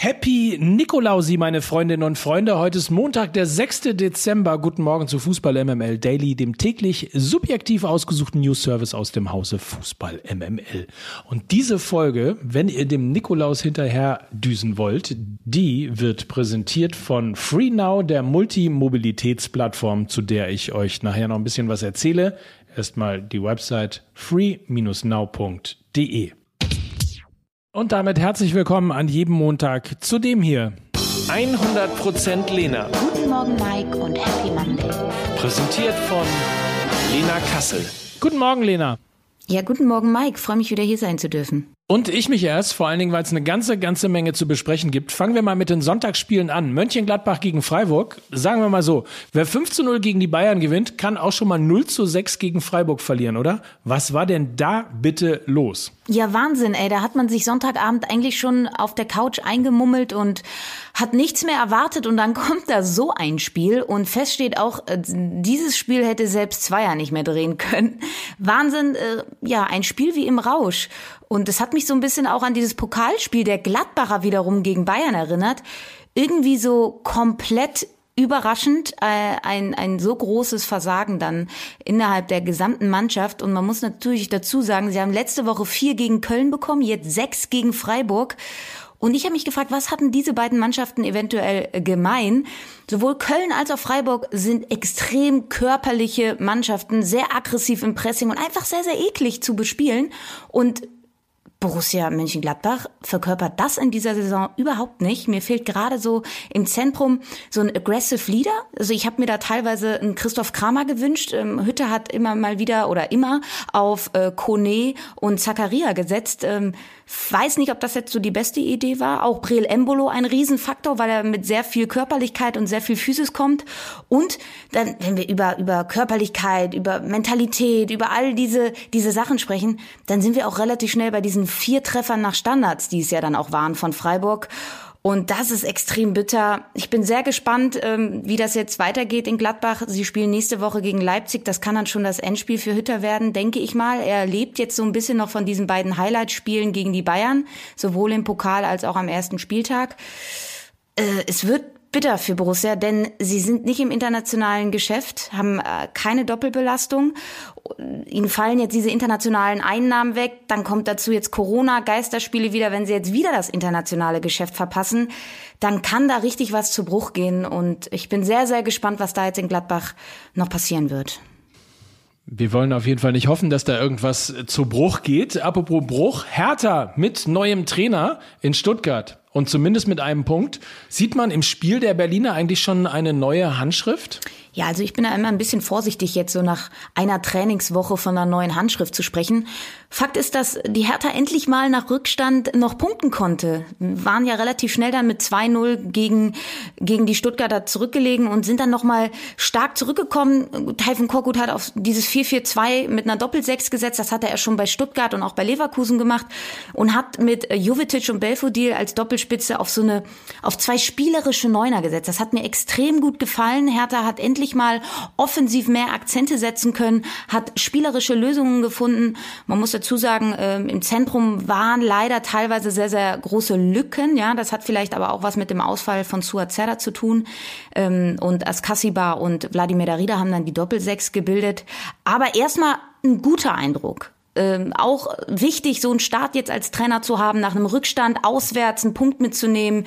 Happy Nikolausi, meine Freundinnen und Freunde. Heute ist Montag, der 6. Dezember. Guten Morgen zu Fußball MML Daily, dem täglich subjektiv ausgesuchten News Service aus dem Hause Fußball MML. Und diese Folge, wenn ihr dem Nikolaus hinterher düsen wollt, die wird präsentiert von FreeNow, der Multimobilitätsplattform, zu der ich euch nachher noch ein bisschen was erzähle. Erstmal die Website free-now.de. Und damit herzlich willkommen an jedem Montag zu dem hier. 100% Lena. Guten Morgen, Mike und Happy Monday. Präsentiert von Lena Kassel. Guten Morgen, Lena. Ja, guten Morgen, Mike. Freue mich wieder hier sein zu dürfen. Und ich mich erst, vor allen Dingen, weil es eine ganze, ganze Menge zu besprechen gibt. Fangen wir mal mit den Sonntagsspielen an. Mönchengladbach gegen Freiburg. Sagen wir mal so, wer 5 zu 0 gegen die Bayern gewinnt, kann auch schon mal 0 zu 6 gegen Freiburg verlieren, oder? Was war denn da bitte los? Ja, Wahnsinn, ey. Da hat man sich Sonntagabend eigentlich schon auf der Couch eingemummelt und hat nichts mehr erwartet und dann kommt da so ein Spiel und fest steht auch, äh, dieses Spiel hätte selbst Zweier nicht mehr drehen können. Wahnsinn, äh, ja, ein Spiel wie im Rausch. Und es hat mich so ein bisschen auch an dieses Pokalspiel der Gladbacher wiederum gegen Bayern erinnert. Irgendwie so komplett überraschend äh, ein, ein so großes Versagen dann innerhalb der gesamten Mannschaft. Und man muss natürlich dazu sagen, sie haben letzte Woche vier gegen Köln bekommen, jetzt sechs gegen Freiburg. Und ich habe mich gefragt, was hatten diese beiden Mannschaften eventuell gemein? Sowohl Köln als auch Freiburg sind extrem körperliche Mannschaften, sehr aggressiv im Pressing und einfach sehr, sehr eklig zu bespielen. Und Borussia Mönchengladbach verkörpert das in dieser Saison überhaupt nicht. Mir fehlt gerade so im Zentrum so ein aggressive Leader. Also ich habe mir da teilweise einen Christoph Kramer gewünscht. Ähm, Hütte hat immer mal wieder oder immer auf äh, Kone und Zakaria gesetzt. Ähm, weiß nicht, ob das jetzt so die beste Idee war. Auch Breel Embolo ein Riesenfaktor, weil er mit sehr viel Körperlichkeit und sehr viel Physis kommt. Und dann, wenn wir über, über Körperlichkeit, über Mentalität, über all diese, diese Sachen sprechen, dann sind wir auch relativ schnell bei diesen vier Treffern nach Standards, die es ja dann auch waren von Freiburg. Und das ist extrem bitter. Ich bin sehr gespannt, ähm, wie das jetzt weitergeht in Gladbach. Sie spielen nächste Woche gegen Leipzig. Das kann dann schon das Endspiel für Hütter werden, denke ich mal. Er lebt jetzt so ein bisschen noch von diesen beiden Highlight-Spielen gegen die Bayern, sowohl im Pokal als auch am ersten Spieltag. Äh, es wird bitter für Borussia, denn sie sind nicht im internationalen Geschäft, haben äh, keine Doppelbelastung. Ihnen fallen jetzt diese internationalen Einnahmen weg, dann kommt dazu jetzt Corona, Geisterspiele wieder. Wenn sie jetzt wieder das internationale Geschäft verpassen, dann kann da richtig was zu Bruch gehen. Und ich bin sehr, sehr gespannt, was da jetzt in Gladbach noch passieren wird. Wir wollen auf jeden Fall nicht hoffen, dass da irgendwas zu Bruch geht. Apropos Bruch, Hertha mit neuem Trainer in Stuttgart und zumindest mit einem Punkt. Sieht man im Spiel der Berliner eigentlich schon eine neue Handschrift? Ja, also ich bin da immer ein bisschen vorsichtig, jetzt so nach einer Trainingswoche von einer neuen Handschrift zu sprechen. Fakt ist, dass die Hertha endlich mal nach Rückstand noch punkten konnte. Waren ja relativ schnell dann mit 2-0 gegen, gegen die Stuttgarter zurückgelegen und sind dann nochmal stark zurückgekommen. Taifun Korkut hat auf dieses 4-4-2 mit einer Doppel-6 gesetzt. Das hatte er schon bei Stuttgart und auch bei Leverkusen gemacht und hat mit Jovetic und Belfodil als Doppelspitze auf so eine, auf zwei spielerische Neuner gesetzt. Das hat mir extrem gut gefallen. Hertha hat endlich endlich mal offensiv mehr Akzente setzen können, hat spielerische Lösungen gefunden. Man muss dazu sagen, ähm, im Zentrum waren leider teilweise sehr, sehr große Lücken. Ja, das hat vielleicht aber auch was mit dem Ausfall von Suazerda zu tun. Ähm, und Askasiba und Wladimir Darida haben dann die Doppelsechs gebildet. Aber erstmal ein guter Eindruck. Ähm, auch wichtig, so einen Start jetzt als Trainer zu haben, nach einem Rückstand auswärts einen Punkt mitzunehmen.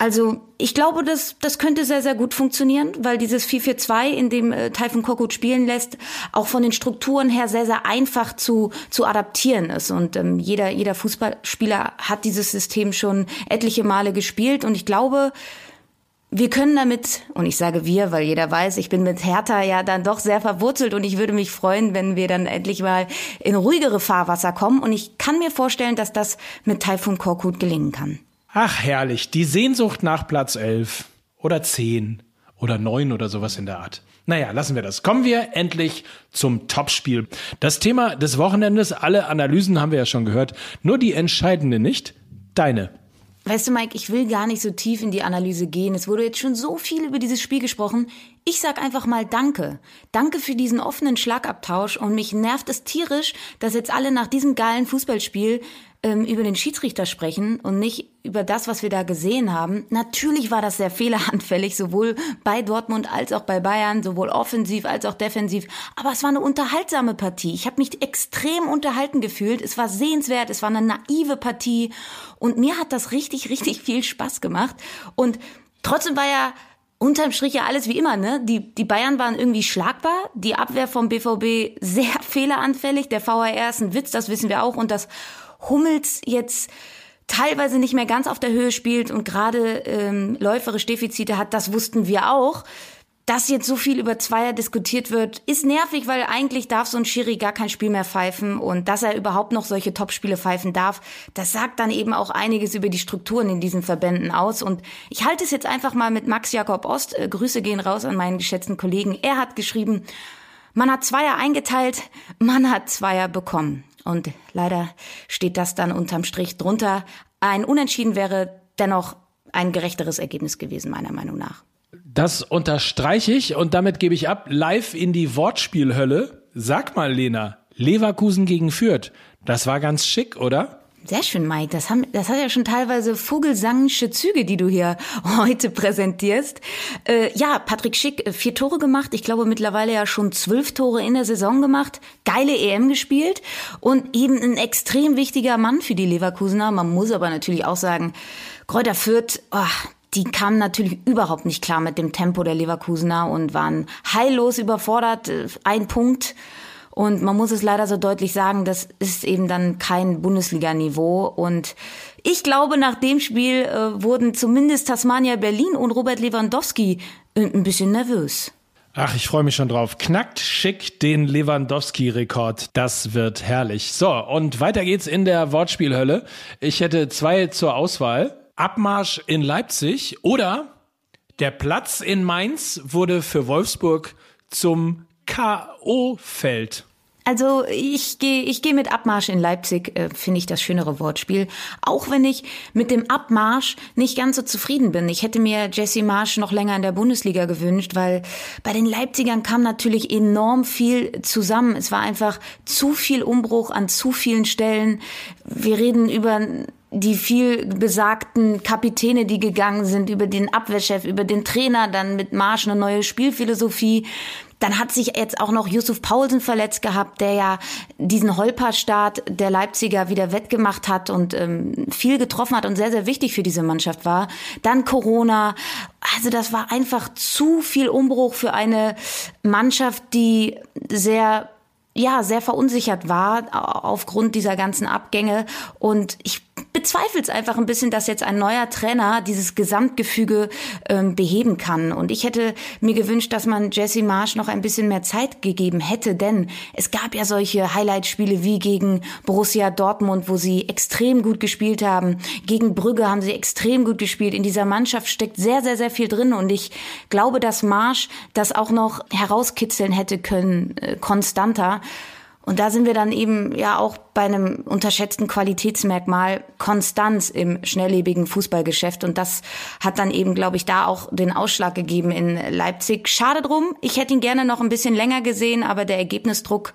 Also ich glaube, das, das könnte sehr, sehr gut funktionieren, weil dieses 4-4-2, in dem äh, Taifun Korkut spielen lässt, auch von den Strukturen her sehr, sehr einfach zu, zu adaptieren ist. Und ähm, jeder, jeder Fußballspieler hat dieses System schon etliche Male gespielt. Und ich glaube, wir können damit, und ich sage wir, weil jeder weiß, ich bin mit Hertha ja dann doch sehr verwurzelt und ich würde mich freuen, wenn wir dann endlich mal in ruhigere Fahrwasser kommen. Und ich kann mir vorstellen, dass das mit Taifun Korkut gelingen kann. Ach, herrlich. Die Sehnsucht nach Platz 11 oder 10 oder 9 oder sowas in der Art. Naja, lassen wir das. Kommen wir endlich zum Topspiel. Das Thema des Wochenendes, alle Analysen haben wir ja schon gehört, nur die entscheidende nicht. Deine. Weißt du, Mike, ich will gar nicht so tief in die Analyse gehen. Es wurde jetzt schon so viel über dieses Spiel gesprochen. Ich sag einfach mal Danke. Danke für diesen offenen Schlagabtausch und mich nervt es tierisch, dass jetzt alle nach diesem geilen Fußballspiel ähm, über den Schiedsrichter sprechen und nicht über das, was wir da gesehen haben. Natürlich war das sehr fehleranfällig, sowohl bei Dortmund als auch bei Bayern, sowohl offensiv als auch defensiv. Aber es war eine unterhaltsame Partie. Ich habe mich extrem unterhalten gefühlt. Es war sehenswert, es war eine naive Partie und mir hat das richtig, richtig viel Spaß gemacht. Und trotzdem war ja unterm Strich ja alles wie immer, ne? Die, die Bayern waren irgendwie schlagbar, die Abwehr vom BVB sehr fehleranfällig, der VAR ist ein Witz, das wissen wir auch und das Hummels jetzt teilweise nicht mehr ganz auf der Höhe spielt und gerade ähm, läuferisch Defizite hat, das wussten wir auch. Dass jetzt so viel über Zweier diskutiert wird, ist nervig, weil eigentlich darf so ein Schiri gar kein Spiel mehr pfeifen und dass er überhaupt noch solche Topspiele pfeifen darf, das sagt dann eben auch einiges über die Strukturen in diesen Verbänden aus und ich halte es jetzt einfach mal mit Max Jakob Ost, äh, Grüße gehen raus an meinen geschätzten Kollegen. Er hat geschrieben, man hat Zweier eingeteilt, man hat Zweier bekommen. Und leider steht das dann unterm Strich drunter. Ein Unentschieden wäre dennoch ein gerechteres Ergebnis gewesen, meiner Meinung nach. Das unterstreiche ich und damit gebe ich ab live in die Wortspielhölle. Sag mal, Lena, Leverkusen gegen Fürth. Das war ganz schick, oder? Sehr schön, Mike. Das, haben, das hat ja schon teilweise vogelsangische Züge, die du hier heute präsentierst. Äh, ja, Patrick Schick, äh, vier Tore gemacht. Ich glaube mittlerweile ja schon zwölf Tore in der Saison gemacht. Geile EM gespielt und eben ein extrem wichtiger Mann für die Leverkusener. Man muss aber natürlich auch sagen, Kräuter Fürth, oh, die kamen natürlich überhaupt nicht klar mit dem Tempo der Leverkusener und waren heillos überfordert. Äh, ein Punkt und man muss es leider so deutlich sagen, das ist eben dann kein Bundesliga-Niveau. Und ich glaube, nach dem Spiel äh, wurden zumindest Tasmania Berlin und Robert Lewandowski äh, ein bisschen nervös. Ach, ich freue mich schon drauf. Knackt schick den Lewandowski-Rekord. Das wird herrlich. So, und weiter geht's in der Wortspielhölle. Ich hätte zwei zur Auswahl. Abmarsch in Leipzig oder der Platz in Mainz wurde für Wolfsburg zum K.O.-Feld. Also ich gehe ich geh mit Abmarsch in Leipzig, äh, finde ich das schönere Wortspiel. Auch wenn ich mit dem Abmarsch nicht ganz so zufrieden bin. Ich hätte mir Jesse Marsch noch länger in der Bundesliga gewünscht, weil bei den Leipzigern kam natürlich enorm viel zusammen. Es war einfach zu viel Umbruch an zu vielen Stellen. Wir reden über die viel besagten Kapitäne, die gegangen sind, über den Abwehrchef, über den Trainer, dann mit Marsch eine neue Spielphilosophie. Dann hat sich jetzt auch noch Yusuf Paulsen verletzt gehabt, der ja diesen Holperstart der Leipziger wieder wettgemacht hat und ähm, viel getroffen hat und sehr, sehr wichtig für diese Mannschaft war. Dann Corona. Also das war einfach zu viel Umbruch für eine Mannschaft, die sehr ja, sehr verunsichert war aufgrund dieser ganzen Abgänge. Und ich bezweifle es einfach ein bisschen, dass jetzt ein neuer Trainer dieses Gesamtgefüge ähm, beheben kann. Und ich hätte mir gewünscht, dass man Jesse Marsch noch ein bisschen mehr Zeit gegeben hätte, denn es gab ja solche Highlight-Spiele wie gegen Borussia Dortmund, wo sie extrem gut gespielt haben. Gegen Brügge haben sie extrem gut gespielt. In dieser Mannschaft steckt sehr, sehr, sehr viel drin. Und ich glaube, dass Marsch das auch noch herauskitzeln hätte können, äh, konstanter. Und da sind wir dann eben ja auch bei einem unterschätzten Qualitätsmerkmal Konstanz im schnelllebigen Fußballgeschäft. Und das hat dann eben, glaube ich, da auch den Ausschlag gegeben in Leipzig. Schade drum. Ich hätte ihn gerne noch ein bisschen länger gesehen, aber der Ergebnisdruck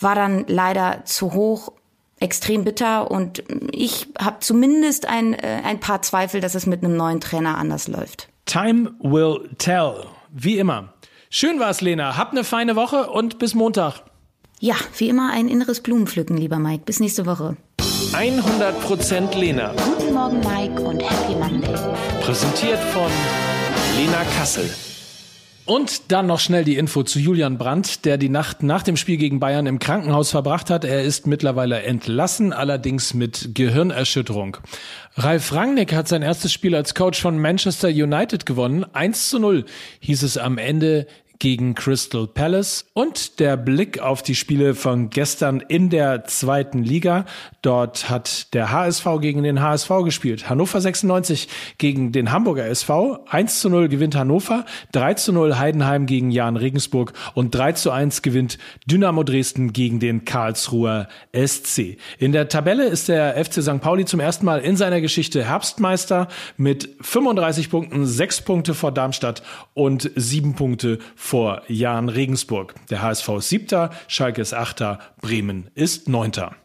war dann leider zu hoch extrem bitter und ich habe zumindest ein, äh, ein paar Zweifel, dass es mit einem neuen Trainer anders läuft. Time will tell. Wie immer. Schön war's, Lena. Hab eine feine Woche und bis Montag. Ja, wie immer ein inneres Blumenpflücken, lieber Mike. Bis nächste Woche. 100% Lena. Guten Morgen, Mike, und Happy Monday. Präsentiert von Lena Kassel. Und dann noch schnell die Info zu Julian Brandt, der die Nacht nach dem Spiel gegen Bayern im Krankenhaus verbracht hat. Er ist mittlerweile entlassen, allerdings mit Gehirnerschütterung. Ralf Rangnick hat sein erstes Spiel als Coach von Manchester United gewonnen. 1 zu 0 hieß es am Ende gegen Crystal Palace und der Blick auf die Spiele von gestern in der zweiten Liga. Dort hat der HSV gegen den HSV gespielt. Hannover 96 gegen den Hamburger SV. 1 zu 0 gewinnt Hannover, 3 zu 0 Heidenheim gegen Jan Regensburg und 3 zu 1 gewinnt Dynamo Dresden gegen den Karlsruher SC. In der Tabelle ist der FC St. Pauli zum ersten Mal in seiner Geschichte Herbstmeister mit 35 Punkten, 6 Punkte vor Darmstadt und 7 Punkte vor Jan Regensburg. Der HSV ist siebter, Schalke ist achter, Bremen ist neunter.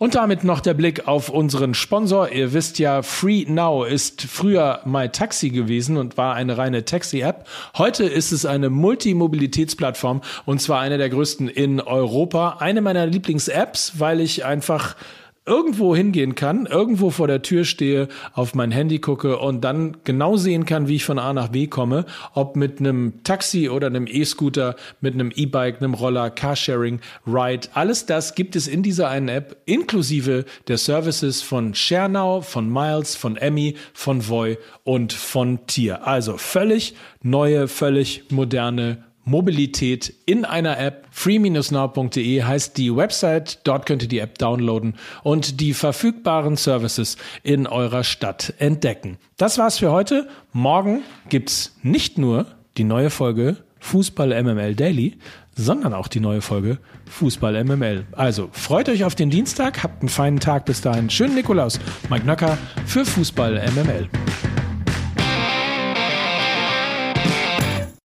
Und damit noch der Blick auf unseren Sponsor. Ihr wisst ja, Free Now ist früher MyTaxi gewesen und war eine reine Taxi-App. Heute ist es eine Multimobilitätsplattform und zwar eine der größten in Europa. Eine meiner Lieblings-Apps, weil ich einfach irgendwo hingehen kann, irgendwo vor der Tür stehe, auf mein Handy gucke und dann genau sehen kann, wie ich von A nach B komme, ob mit einem Taxi oder einem E-Scooter, mit einem E-Bike, einem Roller, Carsharing, Ride, alles das gibt es in dieser einen App, inklusive der Services von ShareNow, von Miles, von Emmy, von Voy und von Tier. Also völlig neue, völlig moderne Mobilität in einer App. free-now.de heißt die Website. Dort könnt ihr die App downloaden und die verfügbaren Services in eurer Stadt entdecken. Das war's für heute. Morgen gibt's nicht nur die neue Folge Fußball MML Daily, sondern auch die neue Folge Fußball MML. Also freut euch auf den Dienstag, habt einen feinen Tag bis dahin. Schönen Nikolaus, Mike Nöcker für Fußball MML.